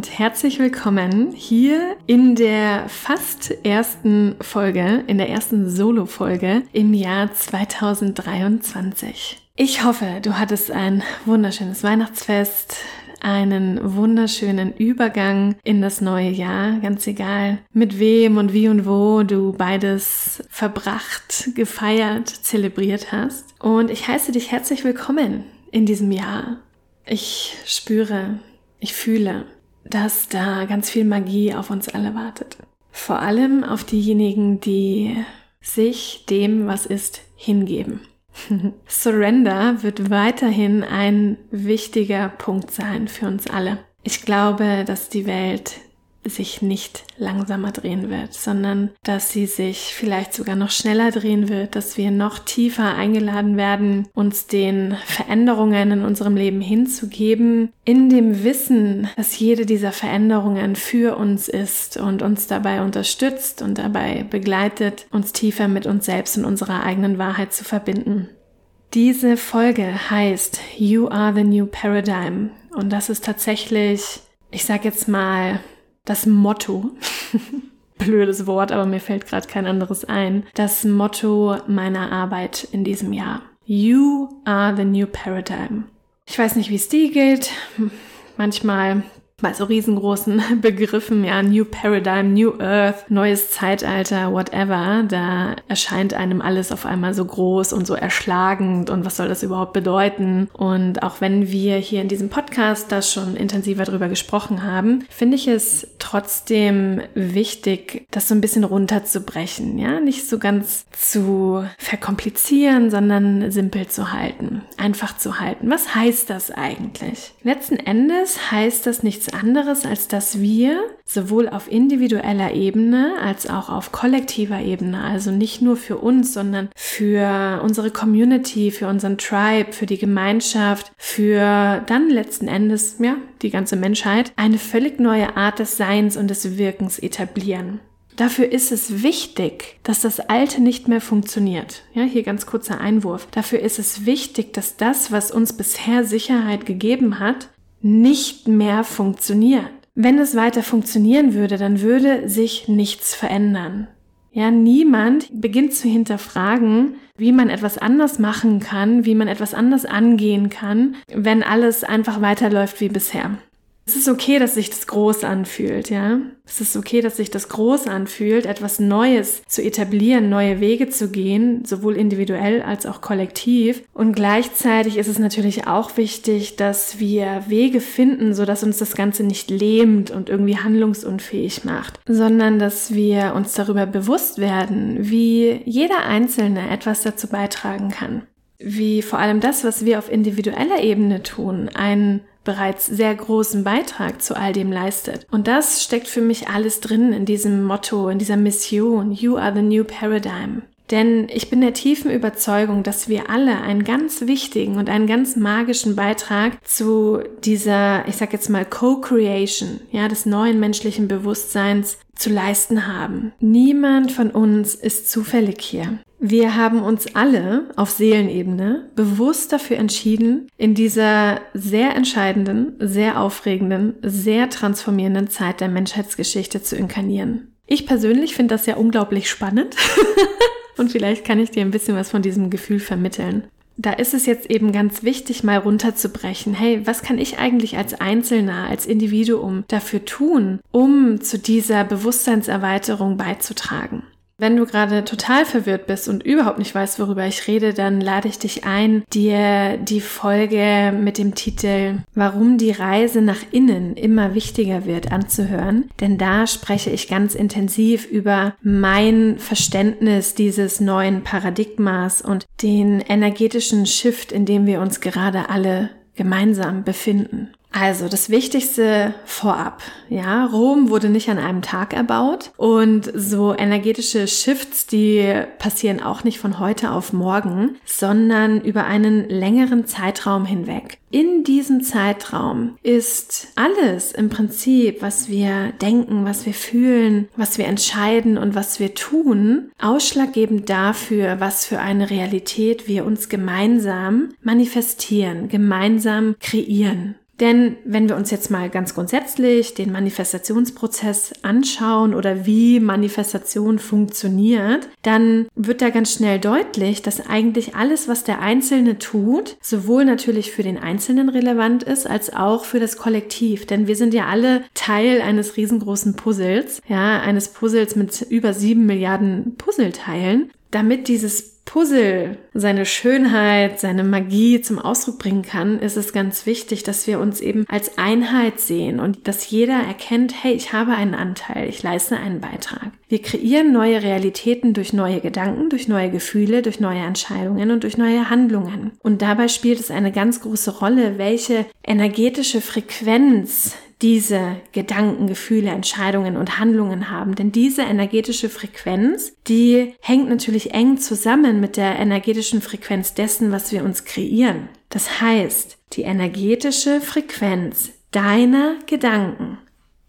und herzlich willkommen hier in der fast ersten Folge, in der ersten Solo-Folge im Jahr 2023. Ich hoffe, du hattest ein wunderschönes Weihnachtsfest, einen wunderschönen Übergang in das neue Jahr, ganz egal mit wem und wie und wo du beides verbracht, gefeiert, zelebriert hast. Und ich heiße dich herzlich willkommen in diesem Jahr. Ich spüre, ich fühle, dass da ganz viel Magie auf uns alle wartet. Vor allem auf diejenigen, die sich dem, was ist, hingeben. Surrender wird weiterhin ein wichtiger Punkt sein für uns alle. Ich glaube, dass die Welt sich nicht langsamer drehen wird, sondern dass sie sich vielleicht sogar noch schneller drehen wird, dass wir noch tiefer eingeladen werden, uns den Veränderungen in unserem Leben hinzugeben, in dem Wissen, dass jede dieser Veränderungen für uns ist und uns dabei unterstützt und dabei begleitet, uns tiefer mit uns selbst und unserer eigenen Wahrheit zu verbinden. Diese Folge heißt You are the New Paradigm und das ist tatsächlich, ich sag jetzt mal, das Motto, blödes Wort, aber mir fällt gerade kein anderes ein, das Motto meiner Arbeit in diesem Jahr. You are the new paradigm. Ich weiß nicht, wie es dir geht. Manchmal bei so riesengroßen Begriffen, ja, New Paradigm, New Earth, neues Zeitalter, whatever, da erscheint einem alles auf einmal so groß und so erschlagend und was soll das überhaupt bedeuten? Und auch wenn wir hier in diesem Podcast da schon intensiver drüber gesprochen haben, finde ich es trotzdem wichtig, das so ein bisschen runterzubrechen, ja, nicht so ganz zu verkomplizieren, sondern simpel zu halten, einfach zu halten. Was heißt das eigentlich? Letzten Endes heißt das nichts anderes, als dass wir sowohl auf individueller Ebene als auch auf kollektiver Ebene, also nicht nur für uns, sondern für unsere Community, für unseren Tribe, für die Gemeinschaft, für dann letzten Endes, ja, die ganze Menschheit, eine völlig neue Art des Seins und des Wirkens etablieren. Dafür ist es wichtig, dass das Alte nicht mehr funktioniert. Ja, hier ganz kurzer Einwurf. Dafür ist es wichtig, dass das, was uns bisher Sicherheit gegeben hat, nicht mehr funktioniert. Wenn es weiter funktionieren würde, dann würde sich nichts verändern. Ja, niemand beginnt zu hinterfragen, wie man etwas anders machen kann, wie man etwas anders angehen kann, wenn alles einfach weiterläuft wie bisher. Es ist okay, dass sich das groß anfühlt, ja. Es ist okay, dass sich das groß anfühlt, etwas Neues zu etablieren, neue Wege zu gehen, sowohl individuell als auch kollektiv. Und gleichzeitig ist es natürlich auch wichtig, dass wir Wege finden, so dass uns das Ganze nicht lähmt und irgendwie handlungsunfähig macht, sondern dass wir uns darüber bewusst werden, wie jeder Einzelne etwas dazu beitragen kann wie vor allem das, was wir auf individueller Ebene tun, einen bereits sehr großen Beitrag zu all dem leistet. Und das steckt für mich alles drin in diesem Motto, in dieser Mission, You are the new paradigm. Denn ich bin der tiefen Überzeugung, dass wir alle einen ganz wichtigen und einen ganz magischen Beitrag zu dieser, ich sag jetzt mal, Co-Creation, ja, des neuen menschlichen Bewusstseins zu leisten haben. Niemand von uns ist zufällig hier. Wir haben uns alle auf Seelenebene bewusst dafür entschieden, in dieser sehr entscheidenden, sehr aufregenden, sehr transformierenden Zeit der Menschheitsgeschichte zu inkarnieren. Ich persönlich finde das ja unglaublich spannend und vielleicht kann ich dir ein bisschen was von diesem Gefühl vermitteln. Da ist es jetzt eben ganz wichtig, mal runterzubrechen. Hey, was kann ich eigentlich als Einzelner, als Individuum dafür tun, um zu dieser Bewusstseinserweiterung beizutragen? Wenn du gerade total verwirrt bist und überhaupt nicht weißt, worüber ich rede, dann lade ich dich ein, dir die Folge mit dem Titel Warum die Reise nach innen immer wichtiger wird anzuhören. Denn da spreche ich ganz intensiv über mein Verständnis dieses neuen Paradigmas und den energetischen Shift, in dem wir uns gerade alle gemeinsam befinden. Also das Wichtigste vorab, ja, Rom wurde nicht an einem Tag erbaut und so energetische Shifts, die passieren auch nicht von heute auf morgen, sondern über einen längeren Zeitraum hinweg. In diesem Zeitraum ist alles im Prinzip, was wir denken, was wir fühlen, was wir entscheiden und was wir tun, ausschlaggebend dafür, was für eine Realität wir uns gemeinsam manifestieren, gemeinsam kreieren. Denn wenn wir uns jetzt mal ganz grundsätzlich den Manifestationsprozess anschauen oder wie Manifestation funktioniert, dann wird da ganz schnell deutlich, dass eigentlich alles, was der Einzelne tut, sowohl natürlich für den Einzelnen relevant ist, als auch für das Kollektiv. Denn wir sind ja alle Teil eines riesengroßen Puzzles, ja, eines Puzzles mit über sieben Milliarden Puzzleteilen. Damit dieses Puzzle seine Schönheit, seine Magie zum Ausdruck bringen kann, ist es ganz wichtig, dass wir uns eben als Einheit sehen und dass jeder erkennt, hey, ich habe einen Anteil, ich leiste einen Beitrag. Wir kreieren neue Realitäten durch neue Gedanken, durch neue Gefühle, durch neue Entscheidungen und durch neue Handlungen. Und dabei spielt es eine ganz große Rolle, welche energetische Frequenz diese Gedanken, Gefühle, Entscheidungen und Handlungen haben. Denn diese energetische Frequenz, die hängt natürlich eng zusammen mit der energetischen Frequenz dessen, was wir uns kreieren. Das heißt, die energetische Frequenz deiner Gedanken,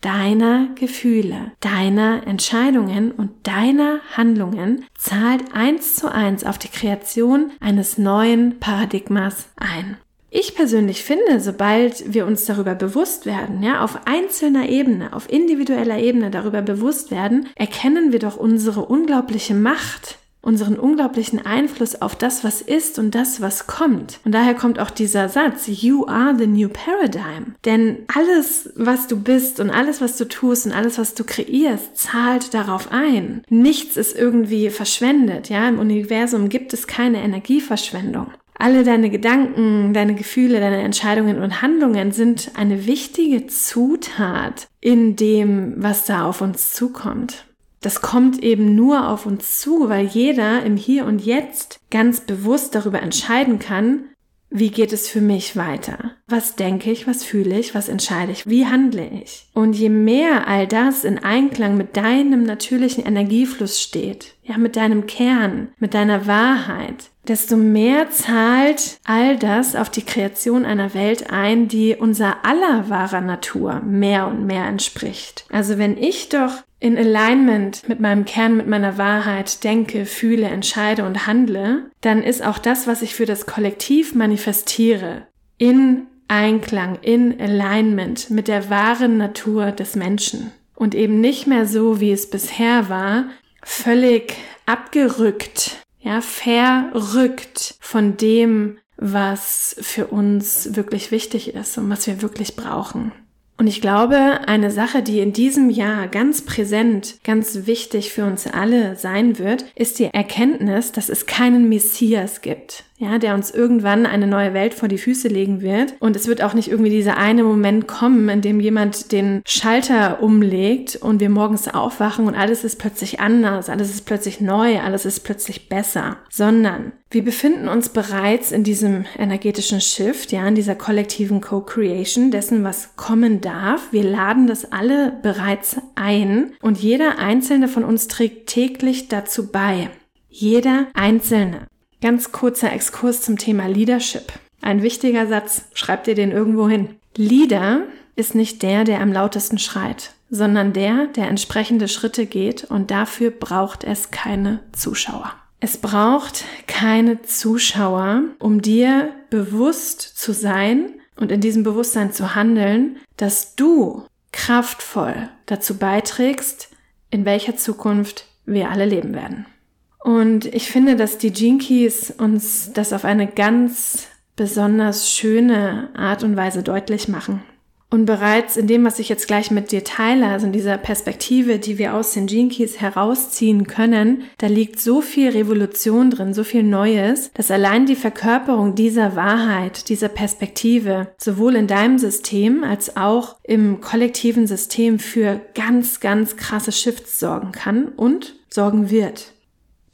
deiner Gefühle, deiner Entscheidungen und deiner Handlungen zahlt eins zu eins auf die Kreation eines neuen Paradigmas ein. Ich persönlich finde, sobald wir uns darüber bewusst werden, ja, auf einzelner Ebene, auf individueller Ebene darüber bewusst werden, erkennen wir doch unsere unglaubliche Macht, unseren unglaublichen Einfluss auf das, was ist und das, was kommt. Und daher kommt auch dieser Satz, You are the new paradigm. Denn alles, was du bist und alles, was du tust und alles, was du kreierst, zahlt darauf ein. Nichts ist irgendwie verschwendet, ja. Im Universum gibt es keine Energieverschwendung. Alle deine Gedanken, deine Gefühle, deine Entscheidungen und Handlungen sind eine wichtige Zutat in dem, was da auf uns zukommt. Das kommt eben nur auf uns zu, weil jeder im Hier und Jetzt ganz bewusst darüber entscheiden kann, wie geht es für mich weiter? Was denke ich, was fühle ich, was entscheide ich, wie handle ich? Und je mehr all das in Einklang mit deinem natürlichen Energiefluss steht, ja, mit deinem Kern, mit deiner Wahrheit, desto mehr zahlt all das auf die Kreation einer Welt ein, die unser aller wahrer Natur mehr und mehr entspricht. Also wenn ich doch in Alignment mit meinem Kern, mit meiner Wahrheit denke, fühle, entscheide und handle, dann ist auch das, was ich für das Kollektiv manifestiere, in Einklang, in Alignment mit der wahren Natur des Menschen. Und eben nicht mehr so, wie es bisher war, völlig abgerückt, ja, verrückt von dem, was für uns wirklich wichtig ist und was wir wirklich brauchen. Und ich glaube, eine Sache, die in diesem Jahr ganz präsent, ganz wichtig für uns alle sein wird, ist die Erkenntnis, dass es keinen Messias gibt ja, der uns irgendwann eine neue Welt vor die Füße legen wird. Und es wird auch nicht irgendwie dieser eine Moment kommen, in dem jemand den Schalter umlegt und wir morgens aufwachen und alles ist plötzlich anders, alles ist plötzlich neu, alles ist plötzlich besser, sondern wir befinden uns bereits in diesem energetischen Shift, ja, in dieser kollektiven Co-Creation dessen, was kommen darf. Wir laden das alle bereits ein und jeder einzelne von uns trägt täglich dazu bei. Jeder einzelne. Ganz kurzer Exkurs zum Thema Leadership. Ein wichtiger Satz, schreibt ihr den irgendwo hin. Leader ist nicht der, der am lautesten schreit, sondern der, der entsprechende Schritte geht und dafür braucht es keine Zuschauer. Es braucht keine Zuschauer, um dir bewusst zu sein und in diesem Bewusstsein zu handeln, dass du kraftvoll dazu beiträgst, in welcher Zukunft wir alle leben werden. Und ich finde, dass die Jinkies uns das auf eine ganz besonders schöne Art und Weise deutlich machen. Und bereits in dem, was ich jetzt gleich mit dir teile, also in dieser Perspektive, die wir aus den Jinkies herausziehen können, da liegt so viel Revolution drin, so viel Neues, dass allein die Verkörperung dieser Wahrheit, dieser Perspektive, sowohl in deinem System als auch im kollektiven System für ganz, ganz krasse Shifts sorgen kann und sorgen wird.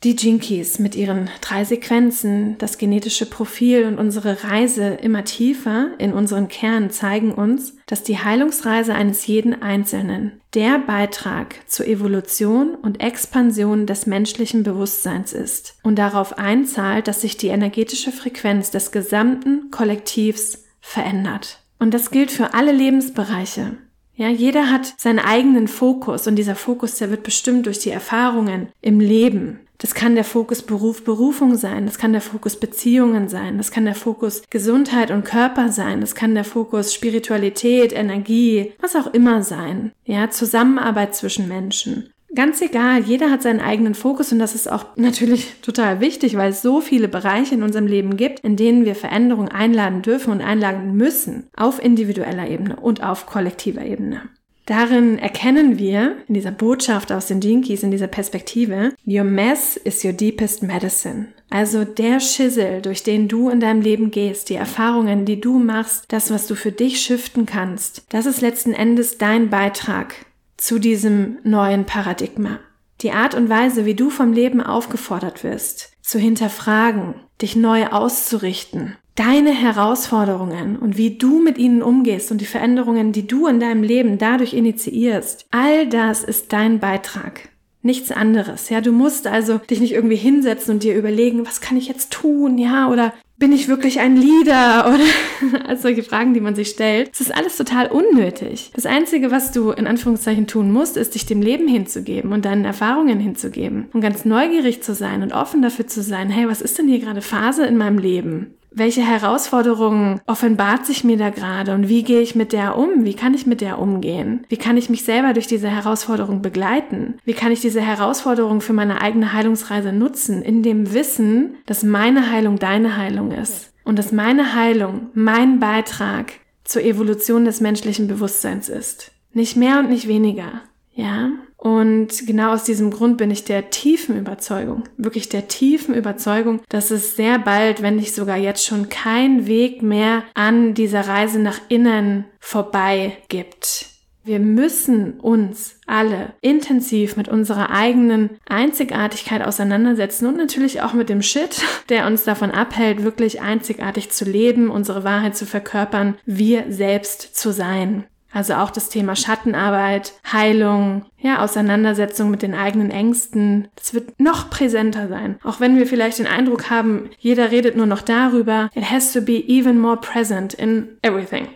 Die Jinkies mit ihren drei Sequenzen, das genetische Profil und unsere Reise immer tiefer in unseren Kern zeigen uns, dass die Heilungsreise eines jeden Einzelnen der Beitrag zur Evolution und Expansion des menschlichen Bewusstseins ist und darauf einzahlt, dass sich die energetische Frequenz des gesamten Kollektivs verändert. Und das gilt für alle Lebensbereiche. Ja, jeder hat seinen eigenen Fokus und dieser Fokus, der wird bestimmt durch die Erfahrungen im Leben, Das kann der Fokus Beruf, Berufung sein. Das kann der Fokus Beziehungen sein. Das kann der Fokus Gesundheit und Körper sein. Das kann der Fokus Spiritualität, Energie, was auch immer sein. Ja, Zusammenarbeit zwischen Menschen. Ganz egal, jeder hat seinen eigenen Fokus und das ist auch natürlich total wichtig, weil es so viele Bereiche in unserem Leben gibt, in denen wir Veränderungen einladen dürfen und einladen müssen, auf individueller Ebene und auf kollektiver Ebene. Darin erkennen wir, in dieser Botschaft aus den Jinkies, in dieser Perspektive, Your mess is your deepest medicine. Also der Schissel, durch den du in deinem Leben gehst, die Erfahrungen, die du machst, das, was du für dich shiften kannst, das ist letzten Endes dein Beitrag zu diesem neuen Paradigma. Die Art und Weise, wie du vom Leben aufgefordert wirst, zu hinterfragen, dich neu auszurichten, deine Herausforderungen und wie du mit ihnen umgehst und die Veränderungen, die du in deinem Leben dadurch initiierst, all das ist dein Beitrag. Nichts anderes. Ja, du musst also dich nicht irgendwie hinsetzen und dir überlegen, was kann ich jetzt tun? Ja, oder bin ich wirklich ein Leader? Oder also solche Fragen, die man sich stellt. Es ist alles total unnötig. Das Einzige, was du in Anführungszeichen tun musst, ist dich dem Leben hinzugeben und deinen Erfahrungen hinzugeben und ganz neugierig zu sein und offen dafür zu sein, hey, was ist denn hier gerade Phase in meinem Leben? Welche Herausforderungen offenbart sich mir da gerade und wie gehe ich mit der um? Wie kann ich mit der umgehen? Wie kann ich mich selber durch diese Herausforderung begleiten? Wie kann ich diese Herausforderung für meine eigene Heilungsreise nutzen, in dem Wissen, dass meine Heilung deine Heilung ist und dass meine Heilung mein Beitrag zur Evolution des menschlichen Bewusstseins ist. Nicht mehr und nicht weniger. Ja? Und genau aus diesem Grund bin ich der tiefen Überzeugung, wirklich der tiefen Überzeugung, dass es sehr bald, wenn nicht sogar jetzt schon, kein Weg mehr an dieser Reise nach innen vorbei gibt. Wir müssen uns alle intensiv mit unserer eigenen Einzigartigkeit auseinandersetzen und natürlich auch mit dem Shit, der uns davon abhält, wirklich einzigartig zu leben, unsere Wahrheit zu verkörpern, wir selbst zu sein. Also auch das Thema Schattenarbeit, Heilung, ja, Auseinandersetzung mit den eigenen Ängsten. Das wird noch präsenter sein. Auch wenn wir vielleicht den Eindruck haben, jeder redet nur noch darüber. It has to be even more present in everything.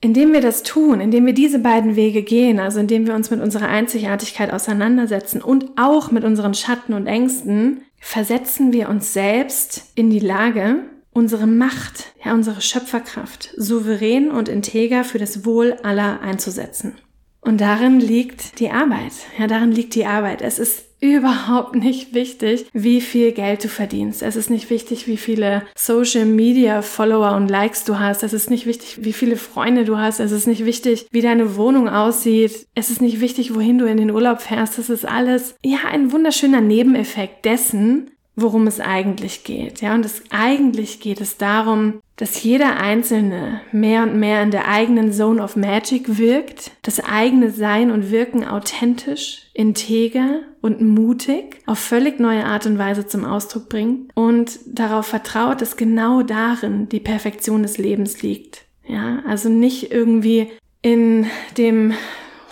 Indem wir das tun, indem wir diese beiden Wege gehen, also indem wir uns mit unserer Einzigartigkeit auseinandersetzen und auch mit unseren Schatten und Ängsten, versetzen wir uns selbst in die Lage, unsere Macht, ja unsere Schöpferkraft souverän und integer für das Wohl aller einzusetzen. Und darin liegt die Arbeit. Ja, darin liegt die Arbeit. Es ist überhaupt nicht wichtig, wie viel Geld du verdienst. Es ist nicht wichtig, wie viele Social Media Follower und Likes du hast. Es ist nicht wichtig, wie viele Freunde du hast. Es ist nicht wichtig, wie deine Wohnung aussieht. Es ist nicht wichtig, wohin du in den Urlaub fährst. Das ist alles, ja, ein wunderschöner Nebeneffekt dessen, worum es eigentlich geht. Ja, und es eigentlich geht es darum, dass jeder Einzelne mehr und mehr in der eigenen Zone of Magic wirkt, das eigene Sein und Wirken authentisch, integer und mutig auf völlig neue Art und Weise zum Ausdruck bringt und darauf vertraut, dass genau darin die Perfektion des Lebens liegt. Ja, also nicht irgendwie in dem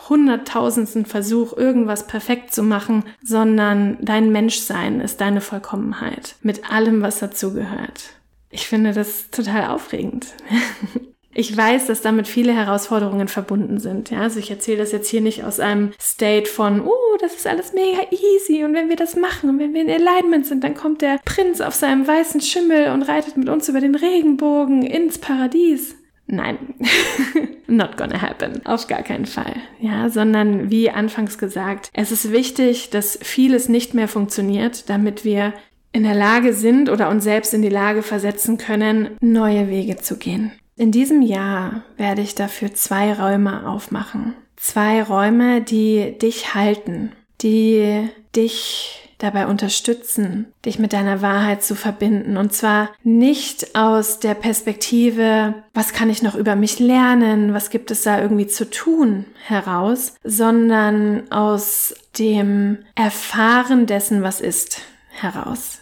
hunderttausendsten Versuch, irgendwas perfekt zu machen, sondern dein Menschsein ist deine Vollkommenheit mit allem, was dazugehört. Ich finde das total aufregend. Ich weiß, dass damit viele Herausforderungen verbunden sind. Ja, also ich erzähle das jetzt hier nicht aus einem State von, oh, das ist alles mega easy und wenn wir das machen und wenn wir in Alignment sind, dann kommt der Prinz auf seinem weißen Schimmel und reitet mit uns über den Regenbogen ins Paradies. Nein, not gonna happen. Auf gar keinen Fall. Ja, sondern wie anfangs gesagt, es ist wichtig, dass vieles nicht mehr funktioniert, damit wir in der Lage sind oder uns selbst in die Lage versetzen können, neue Wege zu gehen. In diesem Jahr werde ich dafür zwei Räume aufmachen. Zwei Räume, die dich halten, die dich dabei unterstützen, dich mit deiner Wahrheit zu verbinden. Und zwar nicht aus der Perspektive, was kann ich noch über mich lernen, was gibt es da irgendwie zu tun heraus, sondern aus dem Erfahren dessen, was ist heraus.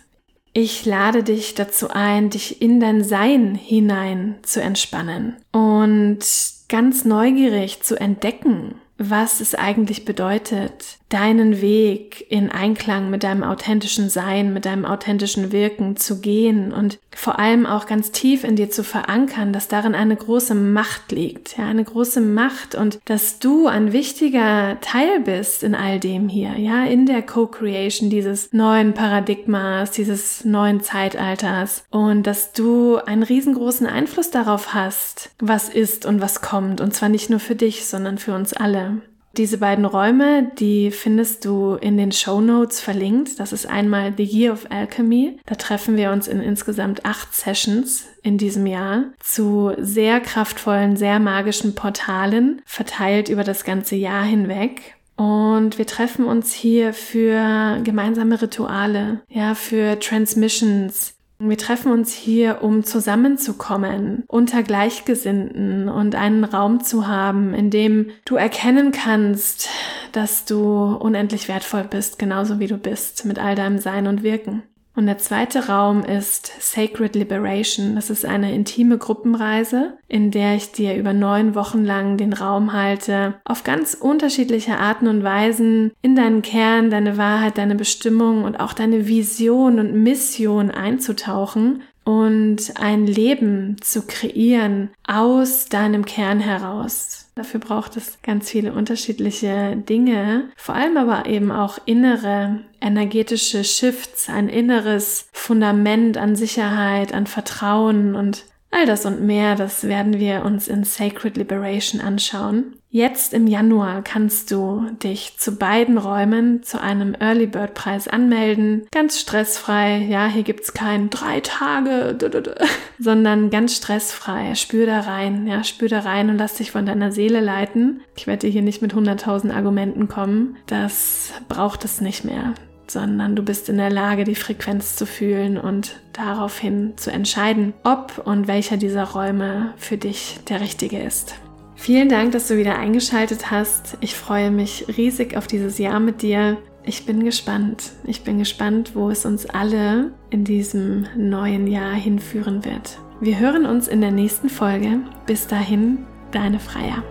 Ich lade dich dazu ein, dich in dein Sein hinein zu entspannen und ganz neugierig zu entdecken, was es eigentlich bedeutet, deinen Weg in Einklang mit deinem authentischen Sein, mit deinem authentischen Wirken zu gehen und vor allem auch ganz tief in dir zu verankern, dass darin eine große Macht liegt, ja, eine große Macht und dass du ein wichtiger Teil bist in all dem hier, ja, in der Co-Creation dieses neuen Paradigmas, dieses neuen Zeitalters und dass du einen riesengroßen Einfluss darauf hast, was ist und was kommt und zwar nicht nur für dich, sondern für uns alle. Diese beiden Räume, die findest du in den Show Notes verlinkt. Das ist einmal The Year of Alchemy. Da treffen wir uns in insgesamt acht Sessions in diesem Jahr zu sehr kraftvollen, sehr magischen Portalen, verteilt über das ganze Jahr hinweg. Und wir treffen uns hier für gemeinsame Rituale, ja, für Transmissions, wir treffen uns hier, um zusammenzukommen unter Gleichgesinnten und einen Raum zu haben, in dem du erkennen kannst, dass du unendlich wertvoll bist, genauso wie du bist, mit all deinem Sein und Wirken. Und der zweite Raum ist Sacred Liberation. Das ist eine intime Gruppenreise, in der ich dir über neun Wochen lang den Raum halte, auf ganz unterschiedliche Arten und Weisen in deinen Kern, deine Wahrheit, deine Bestimmung und auch deine Vision und Mission einzutauchen und ein Leben zu kreieren aus deinem Kern heraus. Dafür braucht es ganz viele unterschiedliche Dinge, vor allem aber eben auch innere energetische Shifts, ein inneres Fundament an Sicherheit, an Vertrauen und All das und mehr, das werden wir uns in Sacred Liberation anschauen. Jetzt im Januar kannst du dich zu beiden Räumen zu einem Early Bird Preis anmelden. Ganz stressfrei. Ja, hier gibt's kein drei Tage, sondern ganz stressfrei. Spür da rein. Ja, spür da rein und lass dich von deiner Seele leiten. Ich werde hier nicht mit 100.000 Argumenten kommen. Das braucht es nicht mehr sondern du bist in der Lage, die Frequenz zu fühlen und daraufhin zu entscheiden, ob und welcher dieser Räume für dich der richtige ist. Vielen Dank, dass du wieder eingeschaltet hast. Ich freue mich riesig auf dieses Jahr mit dir. Ich bin gespannt. Ich bin gespannt, wo es uns alle in diesem neuen Jahr hinführen wird. Wir hören uns in der nächsten Folge. Bis dahin, deine Freier.